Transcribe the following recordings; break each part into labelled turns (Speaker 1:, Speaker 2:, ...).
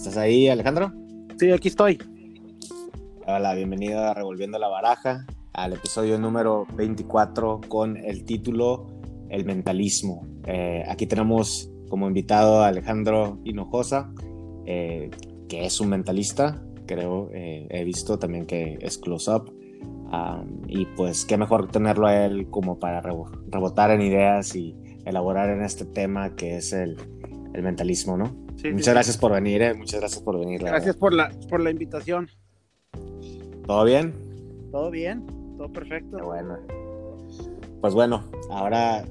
Speaker 1: ¿Estás ahí, Alejandro?
Speaker 2: Sí, aquí estoy.
Speaker 1: Hola, bienvenido a Revolviendo la Baraja, al episodio número 24 con el título El mentalismo. Eh, aquí tenemos como invitado a Alejandro Hinojosa, eh, que es un mentalista, creo, eh, he visto también que es close-up. y pues qué mejor tenerlo a él como para rebotar en ideas y elaborar en este tema que es el, el mentalismo, ¿no? Muchas gracias por venir, eh. muchas gracias por venir.
Speaker 2: Gracias por la, por la invitación.
Speaker 1: ¿Todo bien?
Speaker 2: Todo bien, todo perfecto.
Speaker 1: bueno. Pues bueno, ahora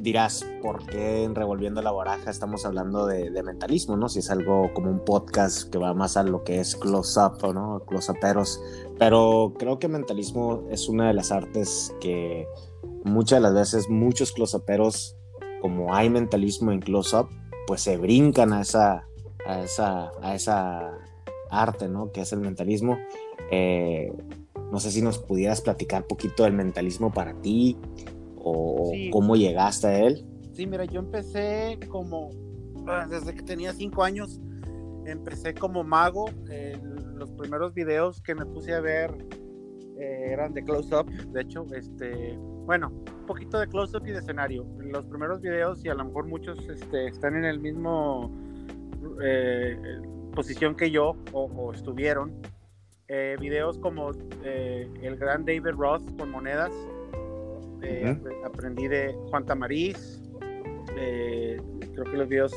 Speaker 1: dirás por qué en Revolviendo la Baraja estamos hablando de, mentalismo, ¿no? Si es algo como un podcast que va más a lo que es close-up, ¿no? Close-uperos. Pero creo que mentalismo es una de las artes que muchas de las veces muchos close-uperos, como hay mentalismo en close-up, pues se brincan a esa, a esa, a esa arte, ¿no? Que es el mentalismo. Eh, no sé si nos pudieras platicar un poquito del mentalismo para ti o cómo llegaste a él.
Speaker 2: Sí, mira, yo empecé como, ah, desde que tenía cinco años, empecé como mago. los primeros videos que me puse a ver eh, eran de close-up, de hecho, este, bueno, un poquito de close-up y de escenario. Los primeros videos, y a lo mejor muchos este, están en el mismo eh, posición que yo o, estuvieron, eh, videos como el gran David Roth con monedas, aprendí de Juan Tamariz, creo que los videos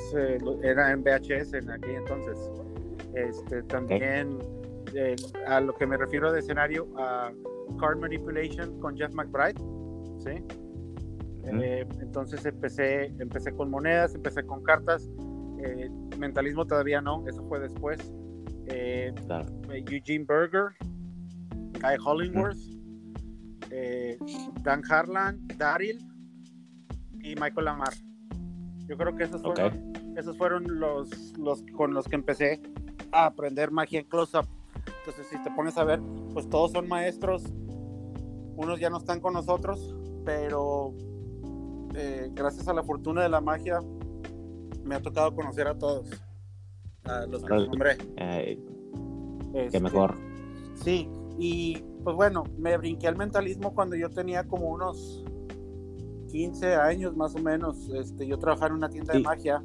Speaker 2: eran en VHS en aquel entonces. Este, también a lo que me refiero de escenario, a Card Manipulation con Jeff McBride, ¿sí? Eh, entonces empecé, empecé con monedas, empecé con cartas, eh, mentalismo todavía no, eso fue después. Eh, Eugene Berger, Guy Hollingworth, Dan Harlan, Daryl y Michael Lamar. Yo creo que esos fueron, esos fueron los, los con los que empecé a aprender magia en close-up. Entonces, si te pones a ver, pues todos son maestros. Unos ya no están con nosotros, pero eh, gracias a la fortuna de la magia, me ha tocado conocer a todos. A los que nombré.
Speaker 1: Eh, este, mejor.
Speaker 2: Sí, y pues bueno, me brinqué al mentalismo cuando yo tenía como unos 15 años más o menos. Este, yo trabajaba en una tienda de magia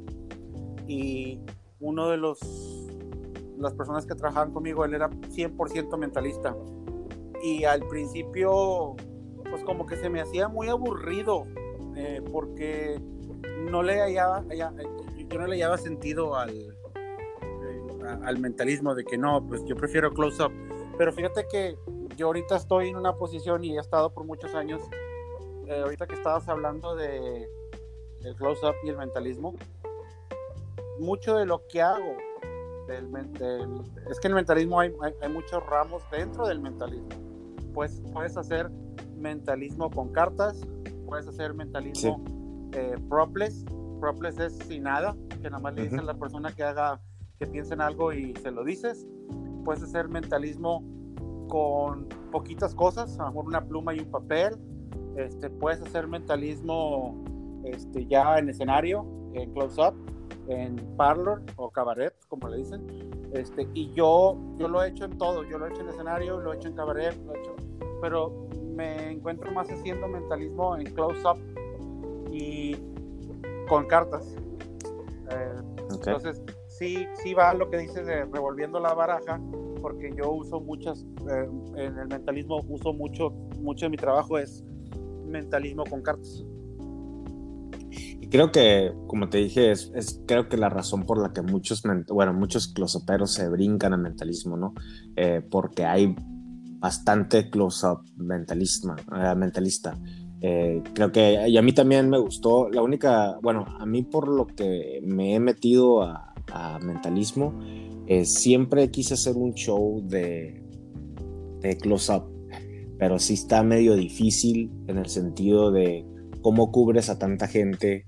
Speaker 2: y uno de los las personas que trabajaban conmigo, él era 100% mentalista. Y al principio, pues como que se me hacía muy aburrido, eh, porque no le hallaba, yo no le hallaba sentido al, eh, al mentalismo de que no, pues yo prefiero close-up. Pero fíjate que yo ahorita estoy en una posición y he estado por muchos años, eh, ahorita que estabas hablando de el close-up y el mentalismo, mucho de lo que hago es que en el mentalismo hay, hay, muchos ramos dentro del mentalismo. Pues puedes hacer mentalismo con cartas, puedes hacer mentalismo eh, propless. Propless es sin nada, que nada más le dicen a la persona que haga, que piense en algo y se lo dices. Puedes hacer mentalismo con poquitas cosas, a lo mejor una pluma y un papel. Este, puedes hacer mentalismo este, ya en escenario, en close-up en parlor o cabaret, como le dicen. Este, y yo, yo lo he hecho en todo, yo lo he hecho en escenario, lo he hecho en cabaret, lo he hecho, pero me encuentro más haciendo mentalismo en close-up y con cartas. Eh, entonces, sí, sí va lo que dices de revolviendo la baraja, porque yo uso muchas, eh, en el mentalismo uso mucho, mucho de mi trabajo es mentalismo con cartas
Speaker 1: creo que, como te dije, es, creo que la razón por la que muchos, bueno, muchos closoperos se brincan a mentalismo, ¿no? Eh, porque hay bastante close-up. Eh, mentalista. Eh, creo que, y a mí también me gustó, la única, bueno, a mí por lo que me he metido a, mentalismo, siempre quise hacer un show de, de close-up, pero sí está medio difícil en el sentido de cómo cubres a tanta gente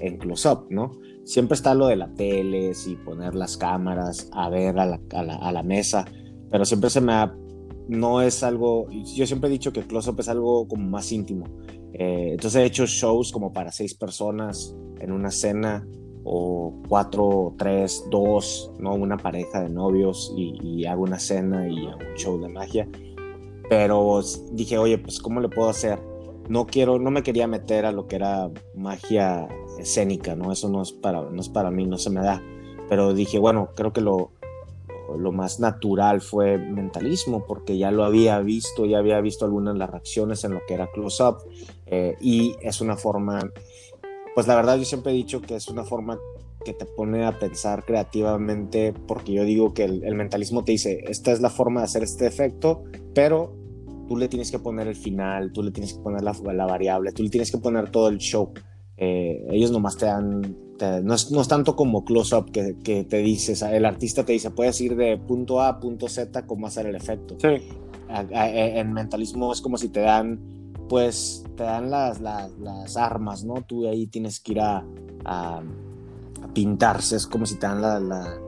Speaker 1: en close-up, ¿no? Siempre está lo de la tele, y poner las cámaras a ver a la, mesa, pero siempre se me ha, no es algo, yo siempre he dicho que close-up es algo como más íntimo. Eh, entonces he hecho shows como para seis personas en una cena o cuatro, tres, dos, ¿no? Una pareja de novios y, hago una cena y hago un show de magia. Pero dije, oye, pues ¿cómo le puedo hacer? No quiero, no me quería meter a lo que era magia escénica, ¿no? Eso no es para, no es para mí, no se me da. Pero dije, bueno, creo que lo, lo más natural fue mentalismo, porque ya lo había visto, ya había visto algunas de las reacciones en lo que era close-up, eh, y es una forma pues la verdad yo siempre he dicho que es una forma que te pone a pensar creativamente, porque yo digo que el, mentalismo te dice, esta es la forma de hacer este efecto, pero tú le tienes que poner el final, tú le tienes que poner la, la variable, tú le tienes que poner todo el show. Eh, ellos nomás te dan, no, es, no, es, tanto como close-up que, que, te dices, el artista te dice, puedes ir de punto A a punto Z, cómo hacer el efecto.
Speaker 2: Sí.
Speaker 1: en mentalismo es como si te dan pues te dan las, las, armas, ¿no? Tú ahí tienes que ir a, a, pintarse, es como si te dan la,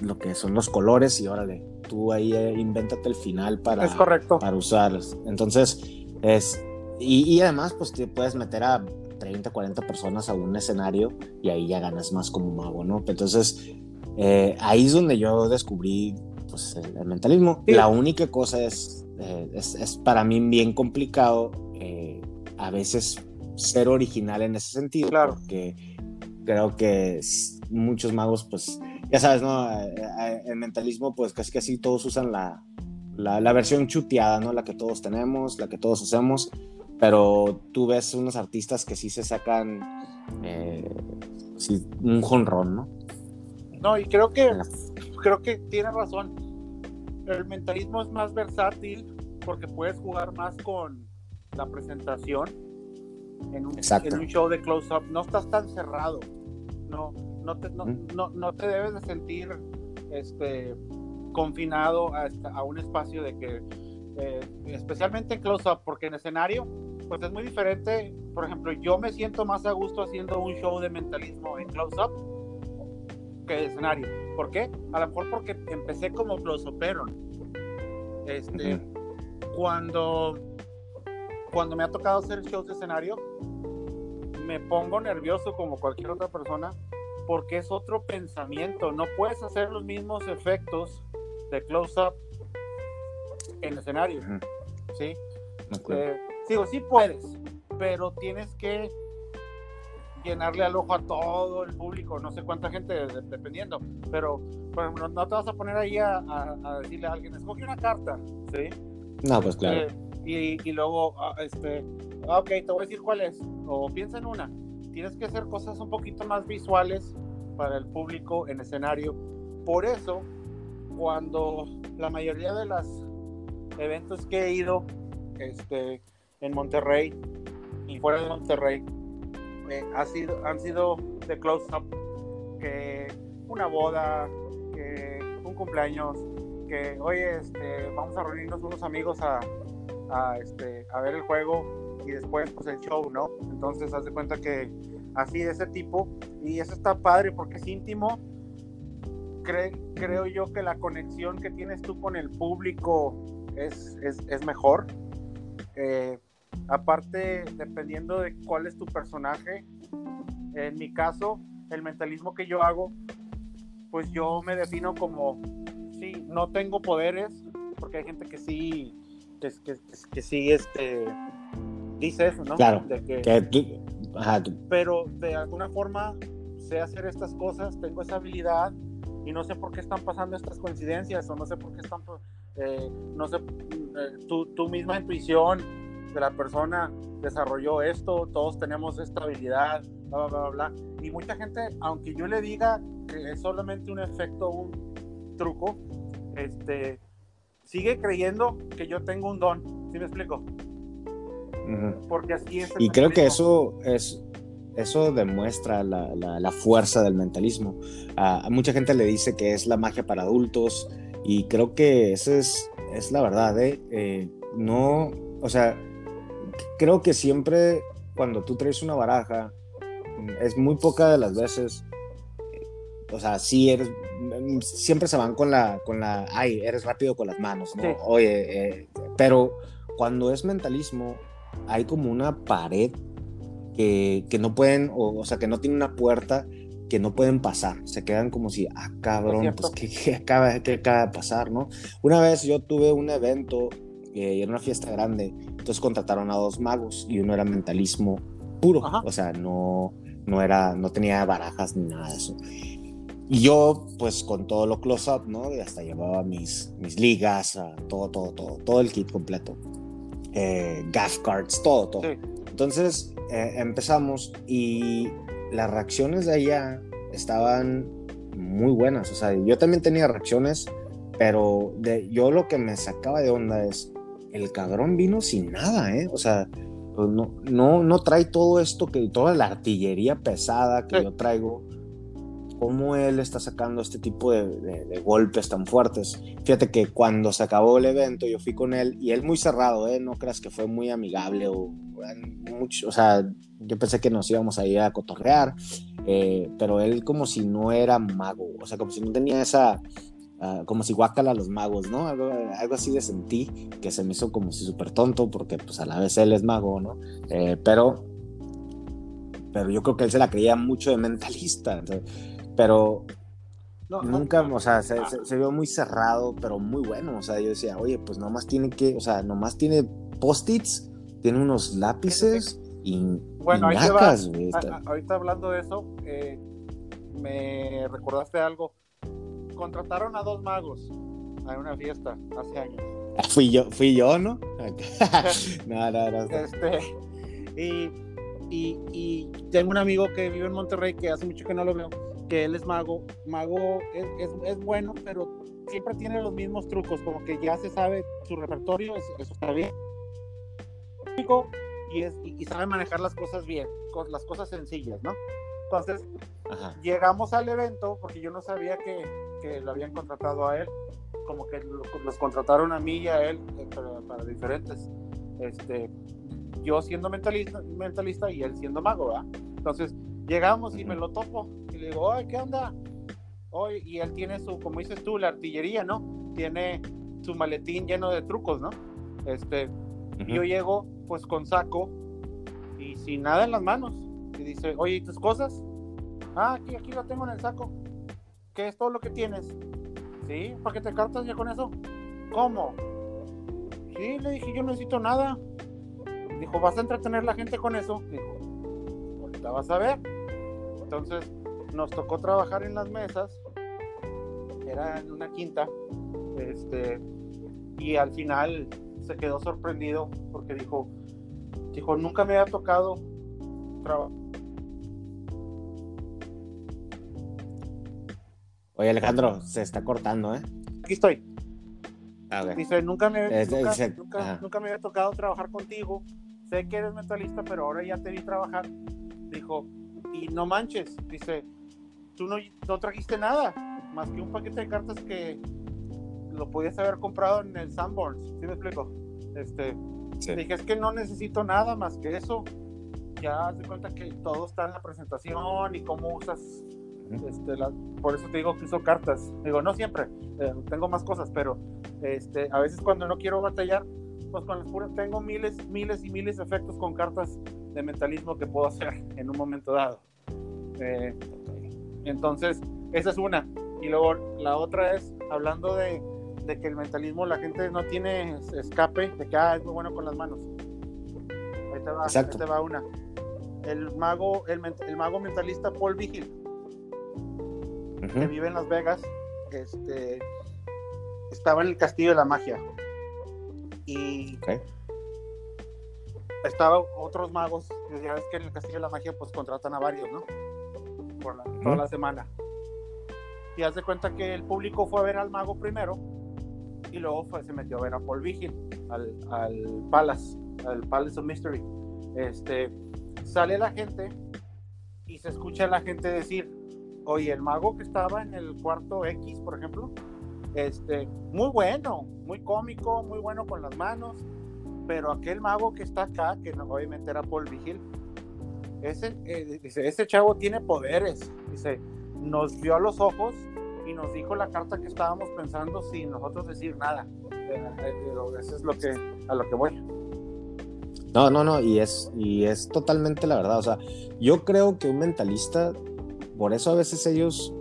Speaker 1: lo que son los colores y órale, tú ahí eh, invéntate el final para,
Speaker 2: es correcto.
Speaker 1: para usarlos. Entonces, es, y, además, pues te puedes meter a 30, 40 personas a un escenario y ahí ya ganas más como mago, ¿no? Entonces, eh, ahí es donde yo descubrí pues, el, mentalismo. La única cosa es eh, es, para mí bien complicado eh, a veces ser original en ese sentido,
Speaker 2: claro.
Speaker 1: porque creo que muchos magos, pues, ya sabes, ¿no? Eh, en mentalismo, pues casi casi todos usan la, la, versión chuteada, ¿no? La que todos tenemos, la que todos usamos, pero tú ves unos artistas que sí se sacan un jonrón, ¿no?
Speaker 2: No, y creo que, creo que tiene razón el mentalismo es más versátil porque puedes jugar más con la presentación en un, show de close-up. No estás tan cerrado. No, no, te, no, te debes de sentir este, confinado a, un espacio de que, eh, especialmente en close-up, porque en escenario, pues es muy diferente. Por ejemplo, yo me siento más a gusto haciendo un show de mentalismo en close-up que de escenario ¿Por qué? A lo mejor porque empecé como close-upero. Este, cuando, cuando me ha tocado hacer shows de escenario, me pongo nervioso como cualquier otra persona porque es otro pensamiento. No puedes hacer los mismos efectos de close-up en escenario. ¿Sí? Eh, digo, sí puedes, pero tienes que llenarle al ojo a todo el público, no sé cuánta gente, dependiendo, pero por ejemplo, no te vas a poner ahí a, decirle a alguien, escoge una carta, ¿sí?
Speaker 1: No, pues claro.
Speaker 2: Eh, y, y, luego, ah, este, ah, ok, te voy a decir cuál es, o piensa en una. Tienes que hacer cosas un poquito más visuales para el público en escenario. Por eso, cuando la mayoría de los eventos que he ido este, en Monterrey y fuera de Monterrey, ha sido, han sido de close-up, que una boda, que un cumpleaños, que oye, este, vamos a reunirnos unos amigos a, a, este, a ver el juego y después pues el show, ¿no? Entonces haz de cuenta que así de ese tipo y eso está padre porque es íntimo. creo yo que la conexión que tienes tú con el público es, es, mejor. Eh, Aparte, dependiendo de cuál es tu personaje, en mi caso, el mentalismo que yo hago, pues yo me defino como, sí, no tengo poderes, porque hay gente que sí, que, sí, este, dice eso, ¿no?
Speaker 1: Claro.
Speaker 2: Pero de alguna forma sé hacer estas cosas, tengo esa habilidad y no sé por qué están pasando estas coincidencias o no sé por qué están, eh, no sé, eh, tu, tu misma intuición de la persona desarrolló esto, todos tenemos esta habilidad, bla, bla, bla, bla. Y mucha gente, aunque yo le diga que es solamente un efecto, un truco, este, sigue creyendo que yo tengo un don. ¿Sí me explico? Porque así es.
Speaker 1: y creo que eso es, eso demuestra la, la, fuerza del mentalismo. a mucha gente le dice que es la magia para adultos y creo que esa es, es la verdad. ¿eh? Eh, no, o sea, creo que siempre cuando tú traes una baraja, es muy poca de las veces, o sea, sí eres, siempre se van con la, con la, ay, eres rápido con las manos, ¿no? Oye, eh, pero cuando es mentalismo, hay como una pared que, que no pueden, o, o, sea, que no tiene una puerta que no pueden pasar, se quedan como si, ah, cabrón, pues ¿qué, acaba, ¿qué, acaba, de pasar, ¿no? Una vez yo tuve un evento eh, era una fiesta grande, entonces contrataron a dos magos y uno era mentalismo puro, o sea, no, no, era, no tenía barajas ni nada de eso. Y yo, pues con todo lo close-up, ¿no? Y hasta llevaba mis, mis ligas, todo, todo, todo, todo el kit completo. Eh, gas cards, todo, todo. Entonces eh, empezamos y las reacciones de allá estaban muy buenas. O sea, yo también tenía reacciones, pero de, yo lo que me sacaba de onda es, el cabrón vino sin nada, ¿eh? O sea, pues no, no, no trae todo esto, que toda la artillería pesada que yo traigo. ¿Cómo él está sacando este tipo de, golpes tan fuertes? Fíjate que cuando se acabó el evento, yo fui con él y él muy cerrado, ¿eh? No creas que fue muy amigable o mucho, o sea, yo pensé que nos íbamos a ir a cotorrear, eh, pero él como si no era mago, o sea, como si no tenía esa, Ah, como si guácala a los magos, ¿no? Algo, así de sentí, que se me hizo como si súper tonto, porque pues a la vez él es mago, ¿no? Eh, pero, pero yo creo que él se la creía mucho de mentalista, pero nunca, o sea, se, vio muy cerrado, pero muy bueno, o sea, yo decía, oye, pues nomás tiene que, o sea, nomás tiene post-its, tiene unos lápices y...
Speaker 2: Bueno, ahí ahorita hablando de eso, eh, me recordaste algo contrataron a dos magos a una fiesta hace años.
Speaker 1: Fui yo, fui yo, ¿no? no, no, no.
Speaker 2: Este, y, y, y, tengo un amigo que vive en Monterrey que hace mucho que no lo veo, que él es mago. Mago es, es, es bueno, pero siempre tiene los mismos trucos, como que ya se sabe su repertorio, eso, está bien. Y, es, y, sabe manejar las cosas bien, las cosas sencillas, ¿no? Entonces, llegamos al evento porque yo no sabía que, que lo habían contratado a él, como que los contrataron a mí y a él eh, para, diferentes. Este, yo siendo mentalista, mentalista y él siendo mago, ¿verdad? Entonces llegamos y me lo topo le digo, ay, ¿qué onda? Hoy, y él tiene su, como dices tú, la artillería, ¿no? Tiene su maletín lleno de trucos, ¿no? Este, yo llego pues con saco y sin nada en las manos. Y dice, oye, ¿y tus cosas? Ah, aquí, aquí lo tengo en el saco. ¿Qué es todo lo que tienes? ¿Sí? ¿Para qué te cartas ya con eso? ¿Cómo? Sí, le dije, yo no necesito nada. Dijo, ¿vas a entretener a la gente con eso? Dijo, ahorita vas a ver. Entonces, nos tocó trabajar en las mesas. Era en una quinta. Este, y al final se quedó sorprendido porque dijo, dijo, nunca me había tocado trabajar
Speaker 1: Oye, Alejandro, se está cortando, ¿eh?
Speaker 2: Aquí estoy. Dice, nunca me, nunca, me había tocado trabajar contigo. Sé que eres mentalista, pero ahora ya te vi trabajar. Dijo, y no manches, dice, tú no, no trajiste nada, más que un paquete de cartas que lo podías haber comprado en el Sanborns. ¿Sí me explico? Este, Dije, es que no necesito nada más que eso. Ya te cuenta que todo está en la presentación y cómo usas este, por eso te digo que uso cartas. Digo, no siempre, eh, tengo más cosas, pero este, a veces cuando no quiero batallar, pues con las puras tengo miles, miles y miles de efectos con cartas de mentalismo que puedo hacer en un momento dado. Eh, entonces, esa es una. Y luego la otra es, hablando de, de, que el mentalismo, la gente no tiene escape, de que ah, es muy bueno con las manos. Ahí te va, ahí te va una. El mago, el, el mago mentalista Paul Vigil que vive en Las Vegas, este, estaba en el Castillo de la Magia. Y estaba otros magos, ya ves que en el Castillo de la Magia pues contratan a varios, ¿no? Por toda la semana. Y haz de cuenta que el público fue a ver al mago primero y luego fue, se metió a ver a Paul Vigil, al, al Palace, al Palace of Mystery. Este, sale la gente y se escucha a la gente decir, Oye, el mago que estaba en el cuarto X, por ejemplo, este, muy bueno, muy cómico, muy bueno con las manos, pero aquel mago que está acá, que obviamente era Paul Vigil, ese, eh, dice, ese chavo tiene poderes, dice, nos vio a los ojos y nos dijo la carta que estábamos pensando sin nosotros decir nada. Eh, eh, eso es lo que, a lo que voy.
Speaker 1: No, no, no, y es, y es totalmente la verdad. O sea, yo creo que un mentalista por eso a veces ellos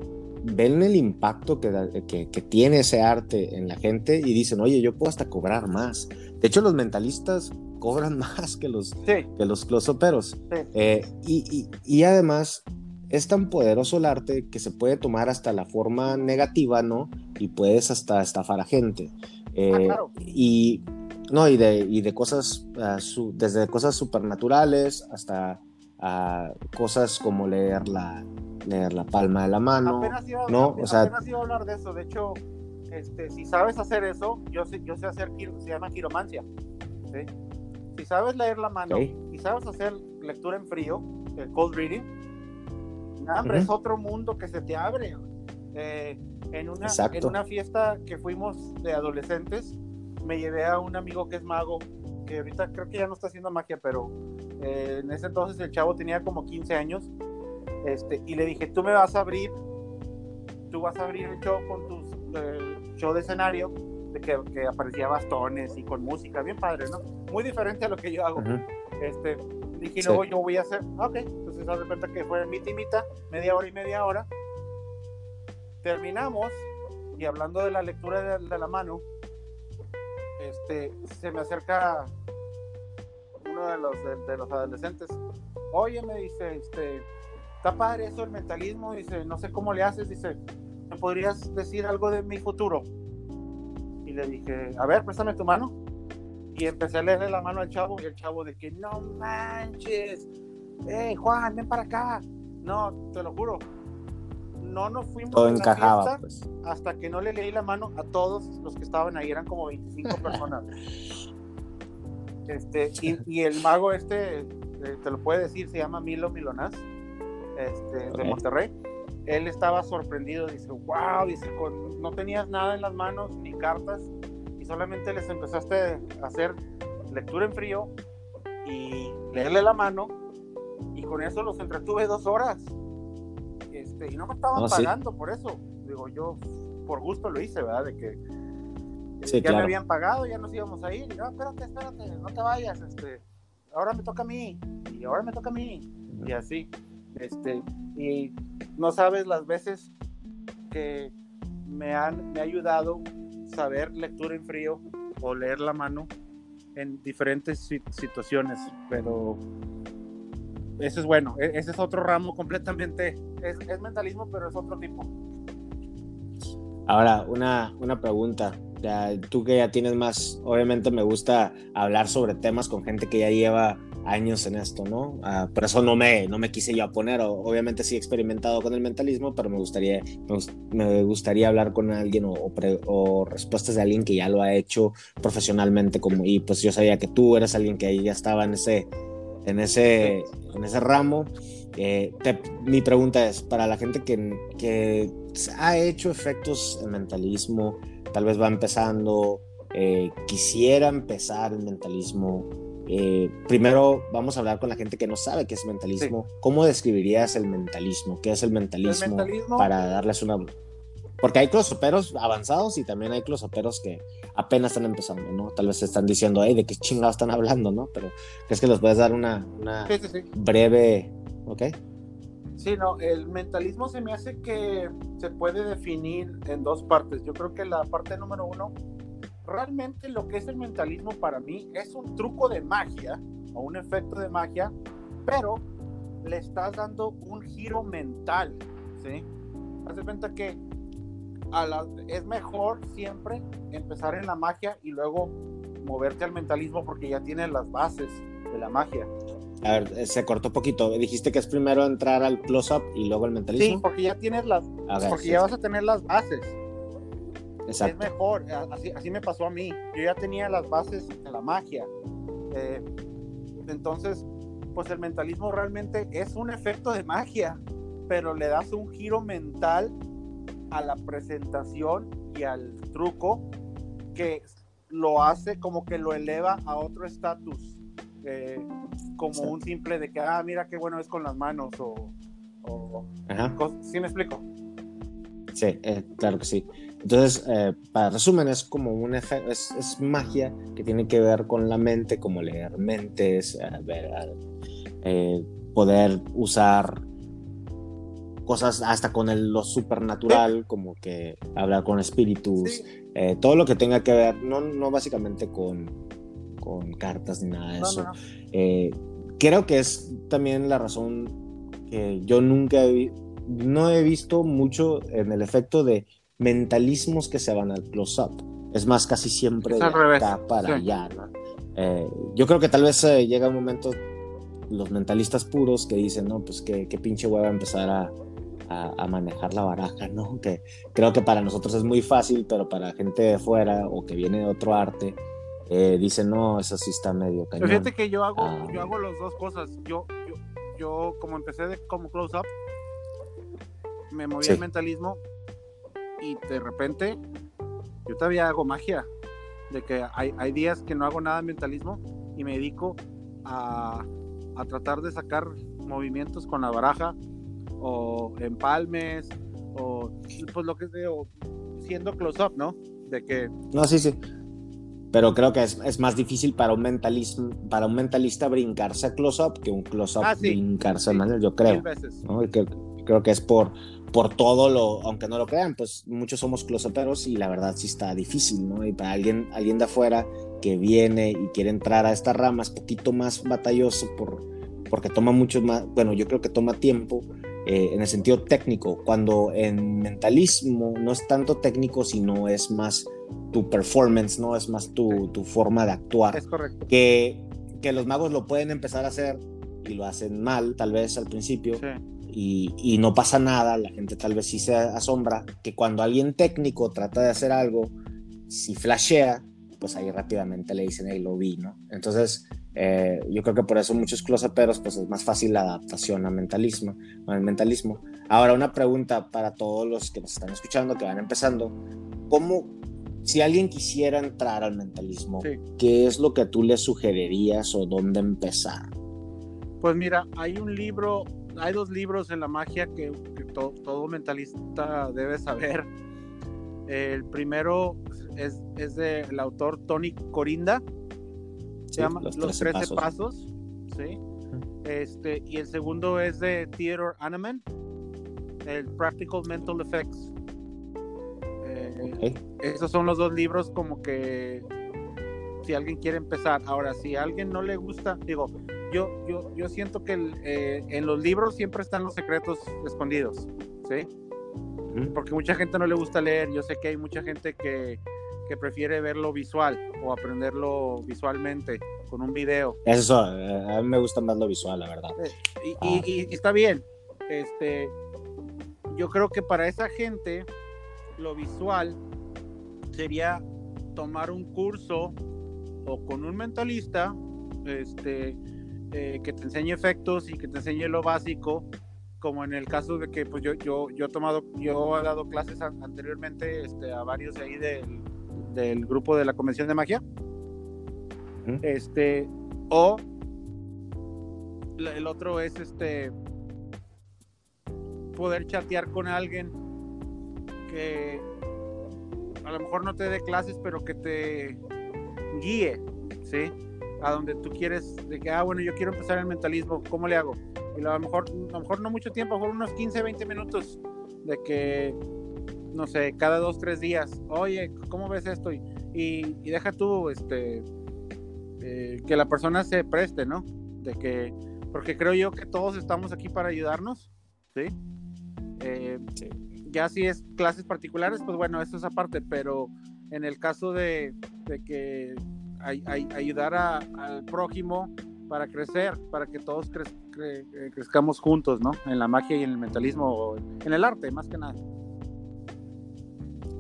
Speaker 1: ven el impacto que, que, tiene ese arte en la gente y dicen, oye, yo puedo hasta cobrar más. De hecho, los mentalistas cobran más que los, que los closoperos. Eh, y, y, además es tan poderoso el arte que se puede tomar hasta la forma negativa, ¿no? Y puedes hasta estafar a gente. Eh, ah, y no, y de, y de cosas, ah, desde cosas supernaturales hasta ah, cosas como leer la, leer la palma de la mano. ¿no?
Speaker 2: o sea, apenas iba a hablar de eso. De hecho, este, si sabes hacer eso, yo sé, yo sé hacer, se llama quiromancia. Si sabes leer la mano y sabes hacer lectura en frío, el cold reading, es otro mundo que se te abre. Eh, en, una, en una fiesta que fuimos de adolescentes, me llevé a un amigo que es mago, que ahorita creo que ya no está haciendo magia, pero eh, en ese entonces el chavo tenía como 15 años, este, y le dije, tú me vas a abrir, tú vas a abrir el show con tus eh, show de escenario, de que, que, aparecía bastones y con música, bien padre, ¿no? Muy diferente a lo que yo hago. Este, dije, luego yo voy a hacer, ok, entonces haz de cuenta que fue mi timita, media hora y media hora. Terminamos y hablando de la lectura de, la mano, este, se me acerca uno de los, de, los adolescentes. Oye, me dice, este, está padre eso el mentalismo, dice, no sé cómo le haces, dice, ¿me podrías decir algo de mi futuro? Y le dije, a ver, préstame tu mano. Y empecé a leerle la mano al chavo y el chavo de que no manches, hey Juan, ven para acá. No, te lo juro. No nos fuimos
Speaker 1: Todo encajaba, pues.
Speaker 2: hasta que no le leí la mano a todos los que estaban ahí, eran como 25 personas. Este, y, el mago este, eh, te lo puede decir, se llama Milo Milonás, este, de Monterrey. Él estaba sorprendido, dice, wow, dice, no tenías nada en las manos, ni cartas, y solamente les empezaste a hacer lectura en frío y leerle la mano y con eso los entretuve dos horas este, y no me estaban pagando por eso. Digo yo por gusto lo hice verdad de que ya me habían pagado ya nos íbamos a ir. No espérate espérate no te vayas este ahora me toca a mí y ahora me toca a mí y así este y no sabes las veces que me han me ha ayudado saber lectura en frío o leer la mano en diferentes situaciones, pero eso es bueno, e-, ese es otro ramo completamente, es, mentalismo, pero es otro tipo.
Speaker 1: Ahora, una, una pregunta, tú que ya tienes más, obviamente me gusta hablar sobre temas con gente que ya lleva años en esto, ¿no? Ah, por eso no me, no me quise yo poner, obviamente sí he experimentado con el mentalismo, pero me gustaría, me, gustaría hablar con alguien o, o, respuestas de alguien que ya lo ha hecho profesionalmente, como, y pues yo sabía que tú eres alguien que ya estaba en ese, en ese, en ese ramo. Eh, mi pregunta es, para la gente que, que ha hecho efectos en mentalismo, tal vez va empezando, eh, quisiera empezar el mentalismo, eh, primero vamos a hablar con la gente que no sabe qué es mentalismo. ¿Cómo describirías el mentalismo? ¿Qué es el mentalismo, para darles una... Porque hay closoperos avanzados y también hay closoperos que apenas están empezando, ¿no? Tal vez están diciendo, ay, ¿de qué chingados están hablando, no? Pero es que les puedes dar una, una breve... ¿Ok?
Speaker 2: Sí, no, el mentalismo se me hace que se puede definir en dos partes. Yo creo que la parte número uno realmente lo que es el mentalismo para mí es un truco de magia o un efecto de magia, pero le estás dando un giro mental, ¿sí? Haz de cuenta que es mejor siempre empezar en la magia y luego moverte al mentalismo porque ya tienes las bases de la magia.
Speaker 1: A ver, eh, se cortó poquito. Dijiste que es primero entrar al close-up y luego al mentalismo.
Speaker 2: Sí, porque ya tienes las, porque ya vas a tener las bases es mejor, así, así me pasó a mí. Yo ya tenía las bases de la magia. Eh, entonces, pues el mentalismo realmente es un efecto de magia, pero le das un giro mental a la presentación y al truco que lo hace como que lo eleva a otro estatus, eh, como un simple de que, ah, mira qué bueno es con las manos o... o ¿Sí me explico?
Speaker 1: Sí, eh, claro que sí. Entonces, eh, para resumen, es como un efecto, es, magia que tiene que ver con la mente, como leer mentes, eh, poder usar cosas hasta con el, lo supernatural, como que hablar con espíritus, eh, todo lo que tenga que ver, no, no básicamente con, con cartas ni nada de eso. Eh, creo que es también la razón que yo nunca he, no he visto mucho en el efecto de mentalismos que se van al close-up. Es más, casi siempre de acá para allá, eh, yo creo que tal vez llega un momento los mentalistas puros que dicen, no, pues qué, qué pinche hueva empezar a, a, manejar la baraja, ¿no? Que creo que para nosotros es muy fácil, pero para gente de fuera o que viene de otro arte, eh, dicen, no, eso sí está medio cañón.
Speaker 2: fíjate que yo hago, ah. yo hago las dos cosas. Yo, yo, yo como empecé de, como close-up, me moví al mentalismo y de repente yo todavía hago magia. De que hay, hay días que no hago nada de mentalismo y me dedico a, a tratar de sacar movimientos con la baraja o empalmes o pues lo que sea, siendo close-up, ¿no? De que...
Speaker 1: No, sí, sí. Pero creo que es, es más difícil para un, mentalismo, para un mentalista brincarse a close-up que un close-up ah, brincarse a sí, yo creo. ¿no? Creo que es por, por todo lo, aunque no lo crean, pues muchos somos close-uperos y la verdad sí está difícil, ¿no? Y para alguien, alguien de afuera que viene y quiere entrar a esta rama es poquito más batalloso por, porque toma mucho más, bueno, yo creo que toma tiempo eh, en el sentido técnico, cuando en mentalismo no es tanto técnico, sino es más tu performance, ¿no? Es más tu, tu forma de actuar.
Speaker 2: Es correcto.
Speaker 1: Que, que, los magos lo pueden empezar a hacer y lo hacen mal, tal vez al principio, y, y, no pasa nada, la gente tal vez sí se asombra, que cuando alguien técnico trata de hacer algo, si flashea, pues ahí rápidamente le dicen, hey, lo vi, ¿no? Entonces, eh, yo creo que por eso muchos closeperos pues es más fácil la adaptación a mentalismo, al mentalismo. Ahora una pregunta para todos los que nos están escuchando, que van empezando, ¿cómo, si alguien quisiera entrar al mentalismo, qué es lo que tú le sugerirías o dónde empezar?
Speaker 2: Pues mira, hay un libro, hay dos libros en la magia que, todo mentalista debe saber. El primero es, es del autor Tony Corinda, se llama Los, 13, pasos. ¿sí? Este, y el segundo es de Theodore Anneman, el Practical Mental Effects. Eh, esos son los dos libros como que si alguien quiere empezar. Ahora, si a alguien no le gusta, digo, yo, yo, yo siento que eh, en los libros siempre están los secretos escondidos, ¿sí? Porque mucha gente no le gusta leer. Yo sé que hay mucha gente que que prefiere verlo visual o aprenderlo visualmente con un video.
Speaker 1: Eso, eh, a mí me gusta más lo visual, la verdad.
Speaker 2: Eh, ah. Y, está bien. Este, yo creo que para esa gente lo visual sería tomar un curso o con un mentalista este, eh, que te enseñe efectos y que te enseñe lo básico como en el caso de que pues yo yo yo he tomado yo he dado clases anteriormente este, a varios ahí del del grupo de la Convención de Magia. Este, o el otro es este poder chatear con alguien que a lo mejor no te dé clases, pero que te guíe, ¿sí? A donde tú quieres, de que, ah, bueno, yo quiero empezar el mentalismo, ¿cómo le hago? Y a lo mejor, a lo mejor no mucho tiempo, a lo mejor unos 15, 20 minutos de que, no sé, cada dos, tres días, oye, ¿cómo ves esto? Y, y, deja tú este eh, que la persona se preste, ¿no? De que, porque creo yo que todos estamos aquí para ayudarnos, ¿sí? Eh, ya si es clases particulares, pues bueno, eso es aparte, pero en el caso de, que ayudar al prójimo para crecer, para que todos eh, crezcamos juntos, ¿no? En la magia y en el mentalismo, en el arte, más que nada.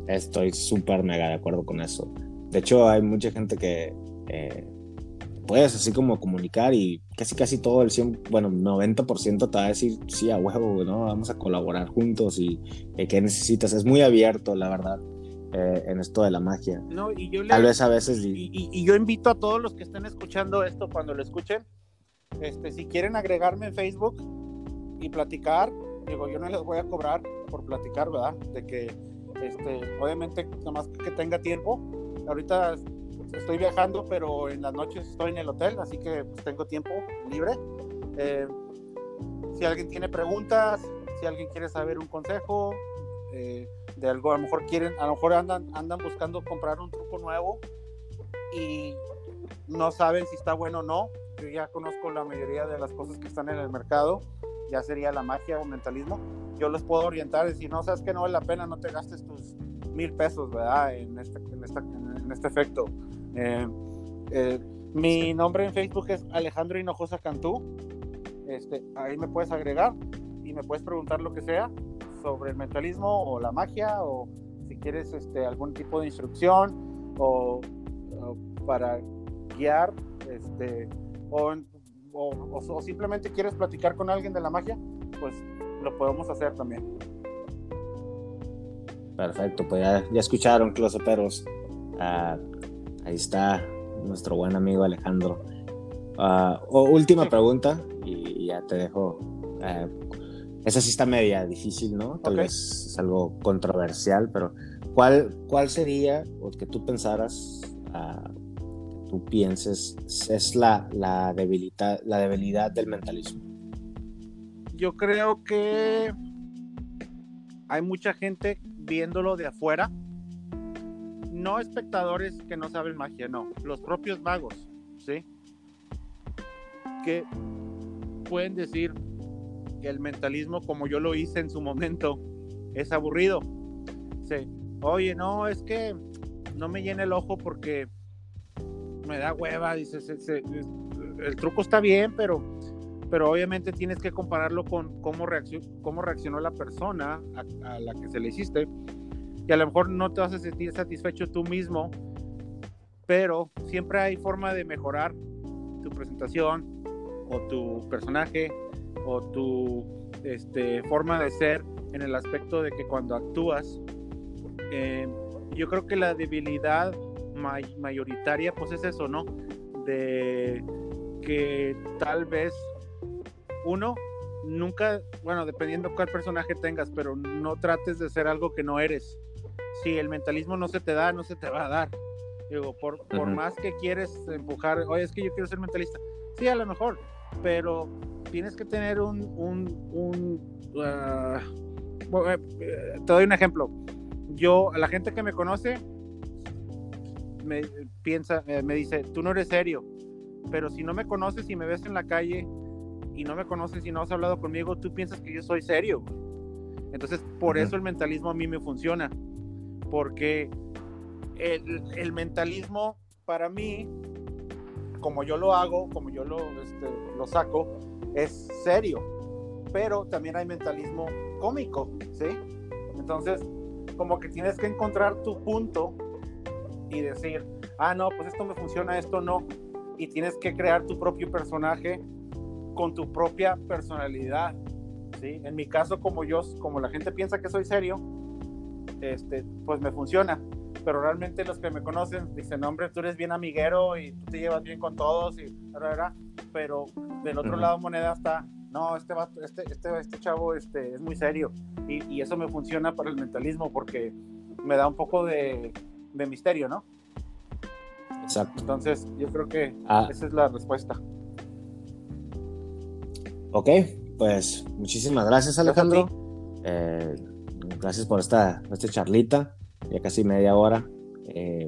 Speaker 1: Estoy súper mega de acuerdo con eso. De hecho, hay mucha gente que eh, puedes así como comunicar y casi casi todo el 100, bueno, 90% te va a decir, sí, a huevo, ¿no? Vamos a colaborar juntos y eh, qué necesitas. Es muy abierto, la verdad. Eh, en esto de la magia.
Speaker 2: No, y yo
Speaker 1: Tal vez a veces.
Speaker 2: Y, y, yo invito a todos los que estén escuchando esto cuando lo escuchen, este, si quieren agregarme en Facebook y platicar, digo, yo no les voy a cobrar por platicar, ¿verdad? De que, este, obviamente, nada más que tenga tiempo, Ahorita estoy viajando, pero en las noches estoy en el hotel, así que pues, tengo tiempo libre. Eh, si alguien tiene preguntas, si alguien quiere saber un consejo eh, de algo, a lo mejor quieren, a lo mejor andan, andan buscando comprar un truco nuevo y no saben si está bueno o no. Yo ya conozco la mayoría de las cosas que están en el mercado, ya sería la magia o mentalismo. Yo les puedo orientar y decir, no, sabes que no vale la pena, no te gastes tus mil pesos, ¿verdad? En este, en en este efecto. Eh, eh, mi nombre en Facebook es Alejandro Hinojosa Cantú. Este, ahí me puedes agregar y me puedes preguntar lo que sea sobre el mentalismo o la magia o si quieres este, algún tipo de instrucción o, para guiar este, o, o, simplemente quieres platicar con alguien de la magia, pues lo podemos hacer también.
Speaker 1: Perfecto, pues ya, ya escucharon, closeperos. Ah, ahí está nuestro buen amigo Alejandro. Uh, última pregunta y ya te dejo. Eh, esa sí está media difícil, ¿no? Tal vez es algo controversial, pero ¿cuál, cuál sería, o que tú pensaras, uh, que tú pienses, es la, la, debilidad, la debilidad del mentalismo?
Speaker 2: Yo creo que hay mucha gente viéndolo de afuera no espectadores que no saben magia, no, los propios magos, ¿sí? Que pueden decir el mentalismo, como yo lo hice en su momento, es aburrido. Sí. Oye, no, es que no me llena el ojo porque me da hueva, dice, el truco está bien, pero, pero obviamente tienes que compararlo con cómo, reaccionó, cómo reaccionó la persona a, a la que se le hiciste y a lo mejor no te vas a sentir satisfecho tú mismo, pero siempre hay forma de mejorar tu presentación o tu personaje o tu este, forma de ser en el aspecto de que cuando actúas, eh, yo creo que la debilidad mayoritaria pues es eso, ¿no? De que tal vez uno nunca, bueno, dependiendo cuál personaje tengas, pero no trates de ser algo que no eres si el mentalismo no se te da, no se te va a dar. Digo, por, por más que quieres empujar, oye, es que yo quiero ser mentalista. Sí, a lo mejor, pero tienes que tener un... un, un ah, eh, te doy un ejemplo. Yo, a la gente que me conoce, me piensa, eh, me dice, tú no eres serio, pero si no me conoces y me ves en la calle y no me conoces y no has hablado conmigo, tú piensas que yo soy serio. Entonces, por eso el mentalismo a mí me funciona porque el, mentalismo para mí, como yo lo hago, como yo lo, este, lo saco, es serio, pero también hay mentalismo cómico, ¿sí? Entonces, como que tienes que encontrar tu punto y decir, ah, no, pues esto me funciona, esto no, y tienes que crear tu propio personaje con tu propia personalidad, ¿sí? En mi caso, como yo, como la gente piensa que soy serio, este, pues me funciona. Pero realmente los que me conocen dicen, hombre, tú eres bien amiguero y tú te llevas bien con todos, y, pero del otro lado moneda está, no, este, este, este, este chavo este, es muy serio. Y, y, eso me funciona para el mentalismo porque me da un poco de, de misterio, ¿no?
Speaker 1: Exacto.
Speaker 2: Entonces, yo creo que ah. esa es la respuesta.
Speaker 1: Ok, pues muchísimas gracias, Alejandro. Eh, gracias por esta, esta charlita, ya casi media hora. Eh,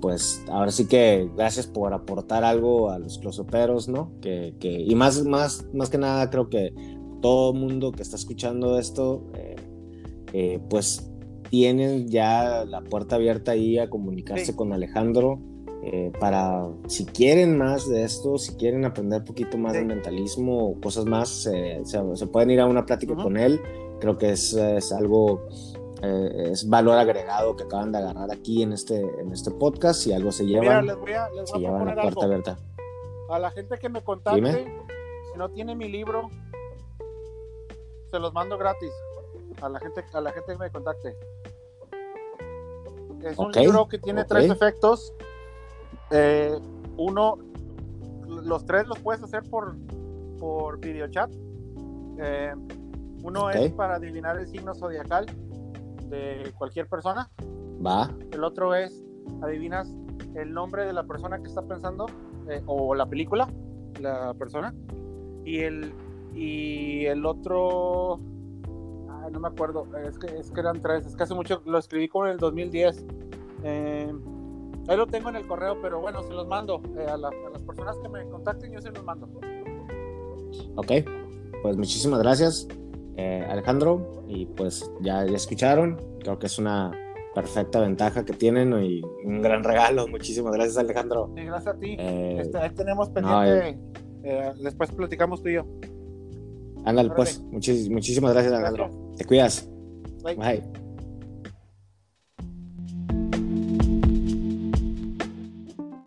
Speaker 1: pues ahora sí que gracias por aportar algo a los closoperos, ¿no? Que, que, y más, más, más que nada creo que todo mundo que está escuchando esto, eh, eh, pues tienen ya la puerta abierta ahí a comunicarse con Alejandro. para si quieren más de esto, si quieren aprender un poquito más de mentalismo o cosas más, se, pueden ir a una plática con él. Creo que es, es algo, eh, es valor agregado que acaban de agarrar aquí en este, en este podcast. Si algo se lleva,
Speaker 2: les voy a, les voy a la puerta abierta. A la gente que me contacte, si no tiene mi libro, se los mando gratis. A la gente, a la gente que me contacte. Es un libro que tiene tres efectos. Eh, uno, los tres los puedes hacer por, por videochat. Eh, uno es para adivinar el signo zodiacal de cualquier persona.
Speaker 1: Va.
Speaker 2: El otro es adivinas el nombre de la persona que está pensando eh, o la película, la persona. Y el, y el otro no me acuerdo, es que, es que eran tres, es que hace mucho, lo escribí como en el 2010. Eh, ahí lo tengo en el correo, pero bueno, se los mando. Eh, a, las personas que me contacten, yo se los mando.
Speaker 1: Ok, pues muchísimas gracias, eh, Alejandro. Y pues ya, ya escucharon, creo que es una perfecta ventaja que tienen y un gran regalo. Muchísimas gracias, Alejandro.
Speaker 2: Sí, gracias a ti. Este, ahí tenemos pendiente, después platicamos tú y yo.
Speaker 1: Ándale, pues. muchísimas gracias, Alejandro. Te cuidas. Bye.